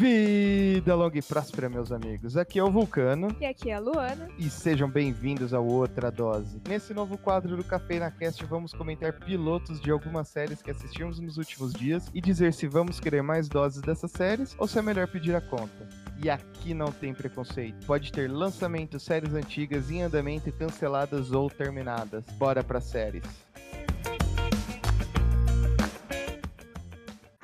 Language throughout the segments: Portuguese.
Vida longa e próspera, meus amigos. Aqui é o Vulcano. E aqui é a Luana. E sejam bem-vindos ao Outra Dose. Nesse novo quadro do Café na Cast, vamos comentar pilotos de algumas séries que assistimos nos últimos dias e dizer se vamos querer mais doses dessas séries ou se é melhor pedir a conta. E aqui não tem preconceito. Pode ter lançamento, séries antigas em andamento, canceladas ou terminadas. Bora para séries.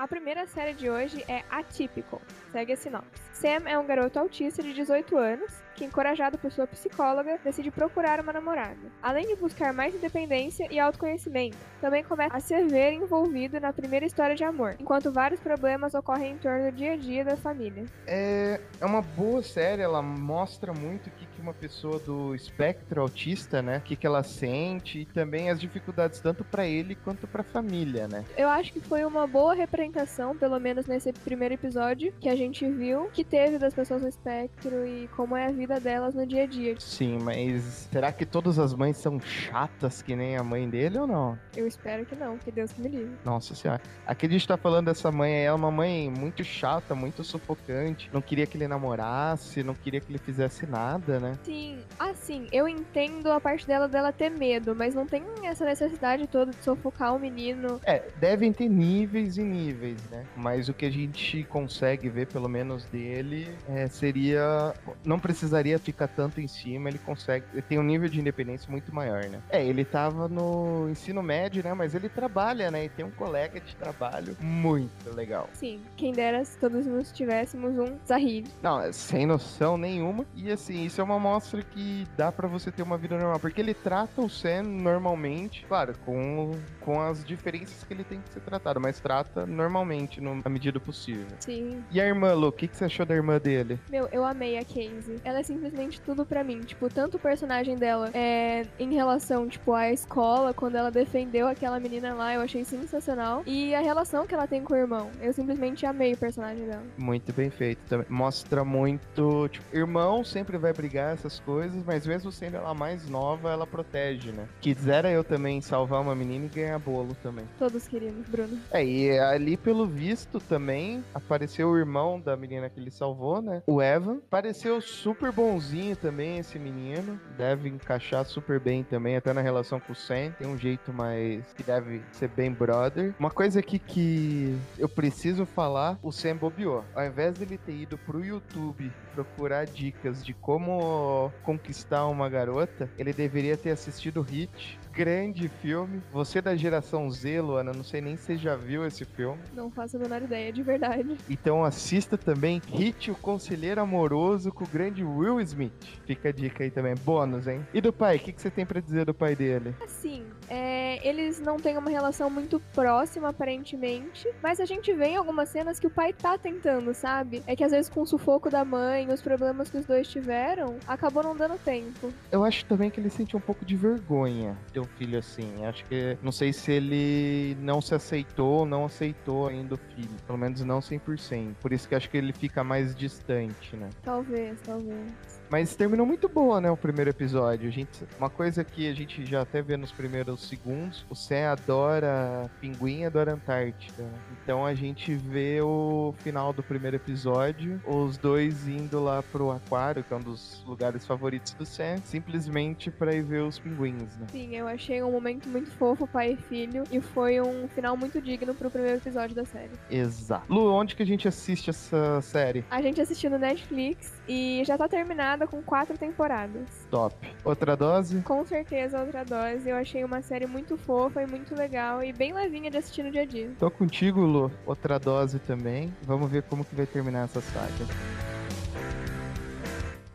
A primeira série de hoje é Atypical. Segue a sinopse. Sam é um garoto autista de 18 anos que, encorajado por sua psicóloga, decide procurar uma namorada. Além de buscar mais independência e autoconhecimento, também começa a se ver envolvido na primeira história de amor, enquanto vários problemas ocorrem em torno do dia a dia da família. É, é uma boa série, ela mostra muito o que, que uma pessoa do espectro autista, né, o que, que ela sente e também as dificuldades tanto para ele quanto para a família, né. Eu acho que foi uma boa representação, pelo menos nesse primeiro episódio, que a gente viu que teve das pessoas no espectro e como é a vida delas no dia a dia. Sim, mas será que todas as mães são chatas que nem a mãe dele ou não? Eu espero que não, que Deus me livre. Nossa senhora. Aqui a gente tá falando dessa mãe, é uma mãe muito chata, muito sufocante, não queria que ele namorasse, não queria que ele fizesse nada, né? Sim, assim, eu entendo a parte dela dela ter medo, mas não tem essa necessidade toda de sufocar o menino. É, devem ter níveis e níveis, né? Mas o que a gente consegue ver, pelo menos dele, é, seria. Não precisaria ficar tanto em cima, ele consegue. Ele tem um nível de independência muito maior, né? É, ele tava no ensino médio, né? Mas ele trabalha, né? E tem um colega de trabalho muito legal. Sim, quem dera se todos nós tivéssemos um Zahid. Não, é sem noção nenhuma. E assim, isso é uma mostra que dá para você ter uma vida normal. Porque ele trata o Sam normalmente, claro, com, com as diferenças que ele tem que ser tratado, mas trata normalmente, no, na medida possível. Sim. E a irmã, Lu, o que, que você achou da irmã dele? Meu, eu amei a Casey. Ela é simplesmente tudo para mim. Tipo, tanto o personagem dela é, em relação, tipo, à escola, quando ela defendeu aquela menina lá, eu achei sensacional. E a relação que ela tem com o irmão. Eu simplesmente amei o personagem dela. Muito bem feito também. Mostra muito. Tipo, irmão sempre vai brigar essas coisas, mas mesmo sendo ela mais nova, ela protege, né? Quisera eu também salvar uma menina e ganhar bolo também. Todos queríamos, Bruno. É, e ali pelo visto também apareceu o irmão da menina que ele salvou, né? O Evan. Pareceu super bonzinho também esse menino. Deve encaixar super bem também, até na relação com o Sam. Tem um jeito mais que deve ser bem brother. Uma coisa aqui que eu preciso falar, o Sam bobeou. Ao invés dele ter ido pro YouTube procurar dicas de como conquistar uma garota, ele deveria ter assistido Hit grande filme. Você da geração Z, Luana, não sei nem se você já viu esse filme. Não faço a menor ideia, de verdade. Então assista também Hit, o Conselheiro Amoroso com o grande Will Smith. Fica a dica aí também. Bônus, hein? E do pai, o que, que você tem para dizer do pai dele? Assim, é, eles não têm uma relação muito próxima, aparentemente, mas a gente vê em algumas cenas que o pai tá tentando, sabe? É que às vezes com o sufoco da mãe, os problemas que os dois tiveram, acabou não dando tempo. Eu acho também que ele sente um pouco de vergonha de filho assim. Acho que não sei se ele não se aceitou ou não aceitou ainda o filho. Pelo menos não 100%. Por isso que acho que ele fica mais distante, né? Talvez, talvez. Mas terminou muito boa, né, o primeiro episódio. A gente, uma coisa que a gente já até vê nos primeiros segundos, o Sam adora pinguim, adora Antártica. Então a gente vê o final do primeiro episódio, os dois indo lá pro aquário, que é um dos lugares favoritos do Sam, simplesmente para ir ver os pinguins, né? Sim, eu achei um momento muito fofo, pai e filho, e foi um final muito digno pro primeiro episódio da série. Exato. Lu, onde que a gente assiste essa série? A gente assistiu no Netflix e já tá terminado com quatro temporadas. Top. Outra dose? Com certeza, outra dose. Eu achei uma série muito fofa e muito legal e bem levinha de assistir no dia a dia. Tô contigo, Lu. Outra dose também. Vamos ver como que vai terminar essa saga.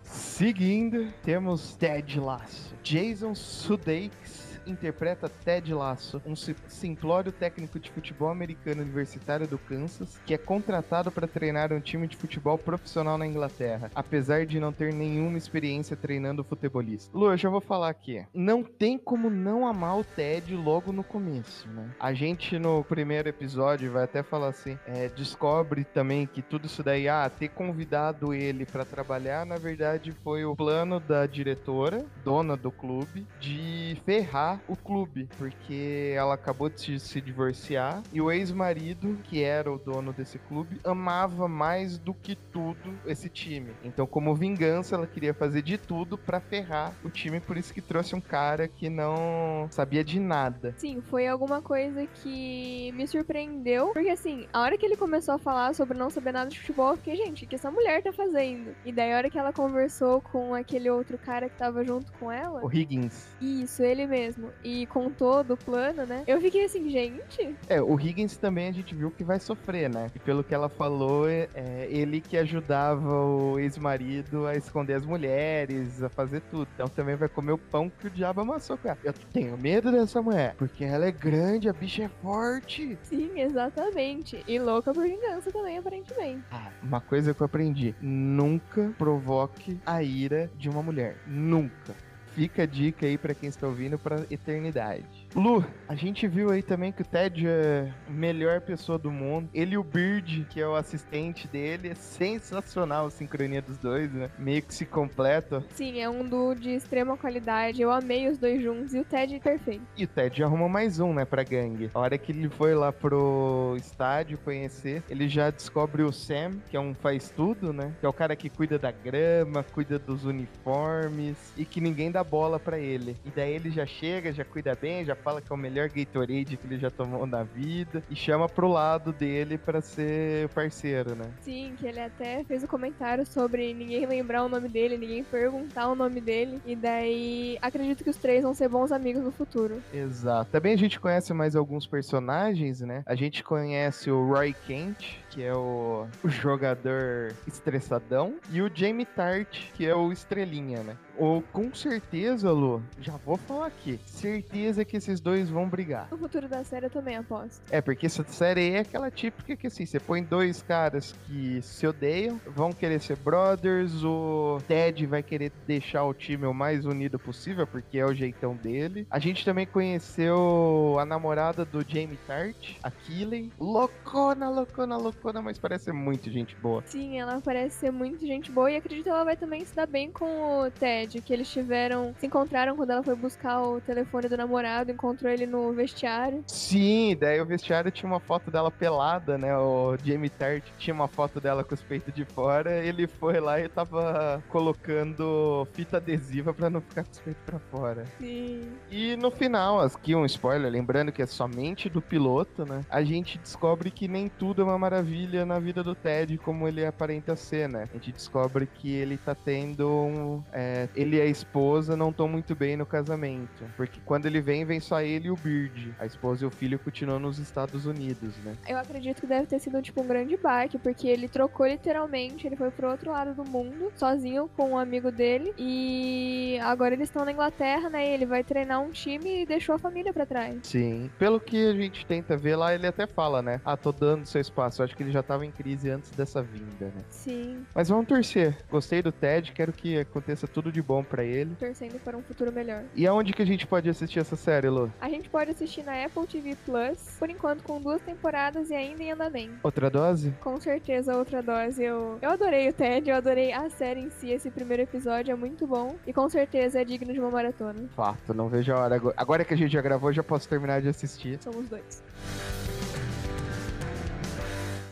Seguindo, temos Ted Lasso. Jason Sudeikis interpreta Ted Lasso, um simplório técnico de futebol americano universitário do Kansas, que é contratado para treinar um time de futebol profissional na Inglaterra, apesar de não ter nenhuma experiência treinando futebolista. Lu, eu já vou falar aqui. Não tem como não amar o Ted logo no começo, né? A gente no primeiro episódio vai até falar assim, é, descobre também que tudo isso daí, ah, ter convidado ele para trabalhar, na verdade foi o plano da diretora, dona do clube, de ferrar o clube, porque ela acabou de se divorciar e o ex-marido, que era o dono desse clube, amava mais do que tudo esse time. Então, como vingança, ela queria fazer de tudo para ferrar o time, por isso que trouxe um cara que não sabia de nada. Sim, foi alguma coisa que me surpreendeu, porque assim, a hora que ele começou a falar sobre não saber nada de futebol, eu fiquei, gente, o que essa mulher tá fazendo? E daí a hora que ela conversou com aquele outro cara que tava junto com ela. O Higgins. Isso, ele mesmo. E contou do plano, né? Eu fiquei assim, gente. É, o Higgins também a gente viu que vai sofrer, né? E pelo que ela falou, é, é ele que ajudava o ex-marido a esconder as mulheres, a fazer tudo. Então também vai comer o pão que o diabo amassou, cara. Eu tenho medo dessa mulher, porque ela é grande, a bicha é forte. Sim, exatamente. E louca por vingança também, aparentemente. Ah, uma coisa que eu aprendi: nunca provoque a ira de uma mulher. Nunca. Fica a dica aí para quem está ouvindo para eternidade. Lu, a gente viu aí também que o Ted é a melhor pessoa do mundo. Ele e o Bird, que é o assistente dele, é sensacional a sincronia dos dois, né? Meio que se completa. Sim, é um duo de extrema qualidade. Eu amei os dois juntos e o Ted perfeito. E o Ted arruma mais um, né, pra gangue. A hora que ele foi lá pro estádio conhecer, ele já descobre o Sam, que é um faz tudo, né? Que é o cara que cuida da grama, cuida dos uniformes e que ninguém dá bola para ele. E daí ele já chega, já cuida bem, já fala que é o melhor Gatorade que ele já tomou na vida e chama pro lado dele para ser parceiro, né? Sim, que ele até fez o um comentário sobre ninguém lembrar o nome dele, ninguém perguntar o nome dele. E daí acredito que os três vão ser bons amigos no futuro. Exato. Também a gente conhece mais alguns personagens, né? A gente conhece o Roy Kent, que é o, o jogador estressadão, e o Jamie Tart, que é o estrelinha, né? Ou com certeza, Lu, já vou falar aqui. Certeza que esses dois vão brigar. O futuro da série eu também aposto. É, porque essa série é aquela típica que assim, você põe dois caras que se odeiam, vão querer ser brothers, o Ted vai querer deixar o time o mais unido possível, porque é o jeitão dele. A gente também conheceu a namorada do Jamie Tart, a Killen. Loucona, loucona, loucona, mas parece ser muito gente boa. Sim, ela parece ser muito gente boa e acredito que ela vai também se dar bem com o Ted que eles tiveram, se encontraram quando ela foi buscar o telefone do namorado, encontrou ele no vestiário. Sim, daí o vestiário tinha uma foto dela pelada, né? O Jamie Tart tinha uma foto dela com os peitos de fora, ele foi lá e tava colocando fita adesiva para não ficar com os peitos pra fora. Sim. E no final, aqui um spoiler, lembrando que é somente do piloto, né? A gente descobre que nem tudo é uma maravilha na vida do Ted como ele aparenta ser, né? A gente descobre que ele tá tendo um, é, ele e a esposa não estão muito bem no casamento. Porque quando ele vem, vem só ele e o Bird. A esposa e o filho continuam nos Estados Unidos, né? Eu acredito que deve ter sido, tipo, um grande baque, porque ele trocou literalmente, ele foi pro outro lado do mundo, sozinho com um amigo dele. E agora eles estão na Inglaterra, né? E ele vai treinar um time e deixou a família para trás. Sim. Pelo que a gente tenta ver lá, ele até fala, né? Ah, tô dando seu espaço. Eu acho que ele já tava em crise antes dessa vinda, né? Sim. Mas vamos torcer. Gostei do Ted, quero que aconteça tudo de de bom para ele. Torcendo para um futuro melhor. E aonde que a gente pode assistir essa série, Lu? A gente pode assistir na Apple TV Plus, por enquanto com duas temporadas e ainda em andamento. Outra dose? Com certeza, outra dose. Eu, eu adorei o Ted, eu adorei a série em si. Esse primeiro episódio é muito bom e com certeza é digno de uma maratona. Fato, não vejo a hora. Agora que a gente já gravou, já posso terminar de assistir. Somos dois.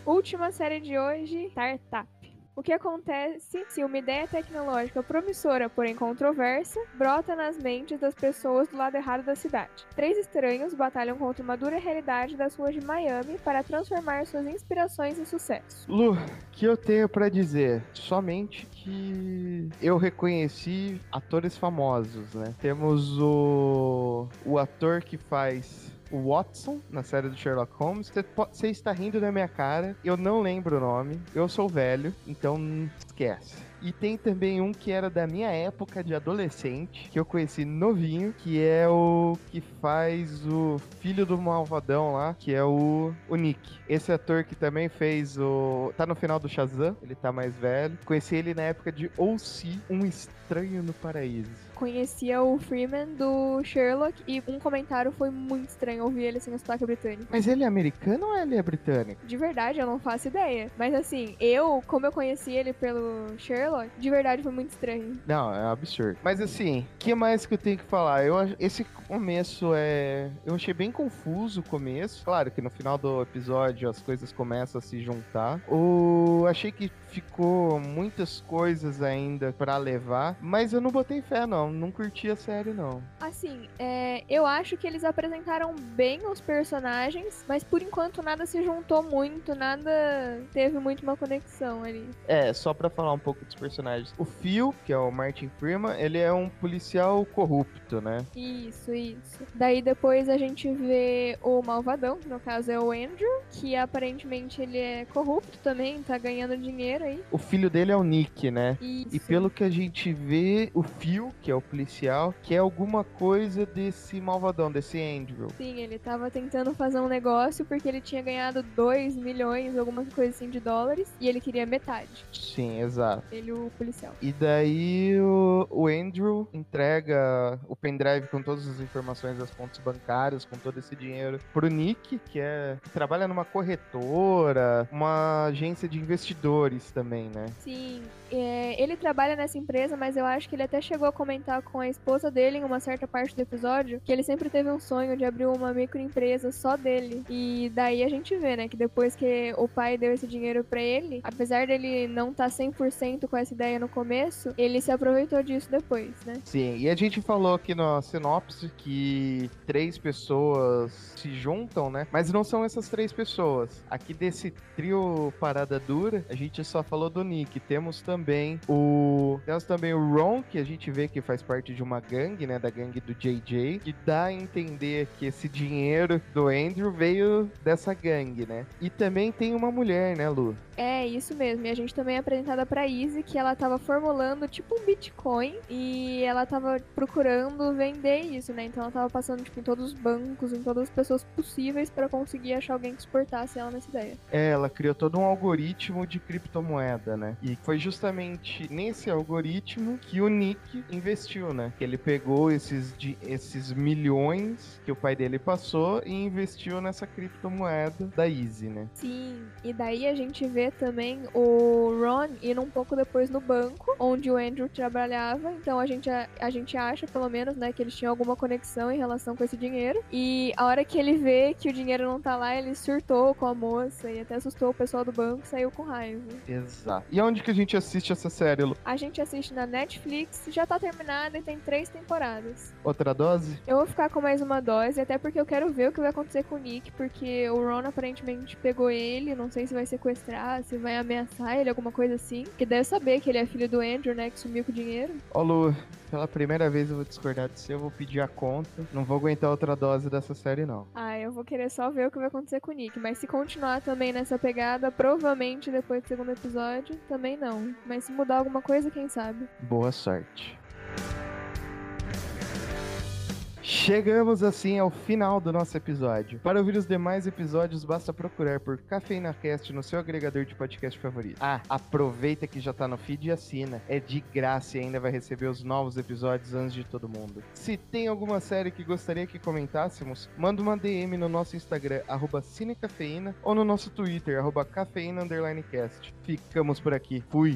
Última série de hoje, Startup. O que acontece se uma ideia tecnológica promissora, porém controversa, brota nas mentes das pessoas do lado errado da cidade? Três estranhos batalham contra uma dura realidade das ruas de Miami para transformar suas inspirações em sucesso. Lu, que eu tenho para dizer? Somente que eu reconheci atores famosos, né? Temos o o ator que faz Watson na série do Sherlock Holmes. Você está rindo da minha cara, eu não lembro o nome, eu sou velho, então esquece. E tem também um que era da minha época de adolescente, que eu conheci novinho, que é o que faz o filho do malvadão lá, que é o, o Nick. Esse ator que também fez o. tá no final do Shazam, ele tá mais velho. Conheci ele na época de O.C., Um Estranho no Paraíso conhecia o Freeman do Sherlock e um comentário foi muito estranho ouvir ele sem o sotaque britânico. Mas ele é americano ou ele é britânico? De verdade, eu não faço ideia. Mas assim, eu, como eu conheci ele pelo Sherlock. De verdade, foi muito estranho. Não, é um absurdo. Mas assim, o que mais que eu tenho que falar? Eu, esse começo é. Eu achei bem confuso o começo. Claro que no final do episódio as coisas começam a se juntar. O... Achei que ficou muitas coisas ainda para levar, mas eu não botei fé, não. Não curti a série, não. Assim, é, eu acho que eles apresentaram bem os personagens, mas por enquanto nada se juntou muito, nada teve muito uma conexão ali. É, só para falar um pouco dos personagens. O Phil, que é o Martin Freeman, ele é um policial corrupto, né? Isso, isso. Daí depois a gente vê o malvadão, que no caso é o Andrew, que aparentemente ele é corrupto também, tá ganhando dinheiro aí. O filho dele é o Nick, né? Isso. E pelo que a gente vê, o Phil, que é o policial, que é alguma coisa desse malvadão, desse Andrew. Sim, ele tava tentando fazer um negócio porque ele tinha ganhado 2 milhões, alguma coisa assim de dólares, e ele queria metade. Sim, exato. Ele, o policial. E daí o, o Andrew entrega o pendrive com todas as informações das contas bancárias, com todo esse dinheiro, pro Nick, que é que trabalha numa corretora, uma agência de investidores também, né? Sim, é, ele trabalha nessa empresa, mas eu acho que ele até chegou a comentar com a esposa dele em uma certa parte do episódio que ele sempre teve um sonho de abrir uma microempresa só dele. E daí a gente vê, né, que depois que o pai deu esse dinheiro para ele, apesar dele não estar tá 100% com essa ideia no começo, ele se aproveitou disso depois, né? Sim, e a gente falou aqui na sinopse que três pessoas se juntam, né? Mas não são essas três pessoas. Aqui desse trio Parada Dura, a gente só falou do Nick. Temos também o. Temos também o Ron, que a gente vê que faz parte de uma gangue, né? Da gangue do JJ, que dá a entender que esse dinheiro do Andrew veio dessa gangue, né? E também tem uma mulher, né, Lu? É, isso mesmo. E a gente também é apresentada pra Izzy que ela tava formulando tipo um Bitcoin e ela tava procurando vender isso, né? Então ela tava passando tipo, em todos os bancos, em todas as pessoas possíveis para conseguir achar alguém que exportasse ela nessa ideia. É, ela criou todo um algoritmo de criptomoeda, né? E foi justamente nesse algoritmo que o Nick investiu, né? Que ele pegou esses, de, esses milhões que o pai dele passou e investiu nessa criptomoeda da Easy, né? Sim, e daí a gente vê também o Ron indo um pouco depois no banco, onde o Andrew trabalhava. Então a gente, a, a gente acha, pelo menos, né, que eles tinham alguma conexão em relação com esse dinheiro. E a hora que ele vê que o dinheiro não tá lá, ele surtou com a moça e até assustou o pessoal do banco e saiu com raiva. E onde que a gente assiste essa série, Lu? A gente assiste na Netflix, já tá terminada e tem três temporadas. Outra dose? Eu vou ficar com mais uma dose, até porque eu quero ver o que vai acontecer com o Nick, porque o Ron aparentemente pegou ele, não sei se vai sequestrar, se vai ameaçar ele, alguma coisa assim. Que deve saber que ele é filho do Andrew, né, que sumiu com o dinheiro. Ó, Lu, pela primeira vez eu vou discordar de você, eu vou pedir a conta. Não vou aguentar outra dose dessa série, não. Ah, eu vou querer só ver o que vai acontecer com o Nick. Mas se continuar também nessa pegada, provavelmente depois do segundo episódio, também não. Mas se mudar alguma coisa, quem sabe? Boa sorte. Chegamos assim ao final do nosso episódio. Para ouvir os demais episódios, basta procurar por Cafeína Cast no seu agregador de podcast favorito. Ah, aproveita que já tá no feed e assina. É de graça e ainda vai receber os novos episódios antes de todo mundo. Se tem alguma série que gostaria que comentássemos, manda uma DM no nosso Instagram, arroba Cinecafeína, ou no nosso Twitter, arroba cafeína_cast. Ficamos por aqui. Fui!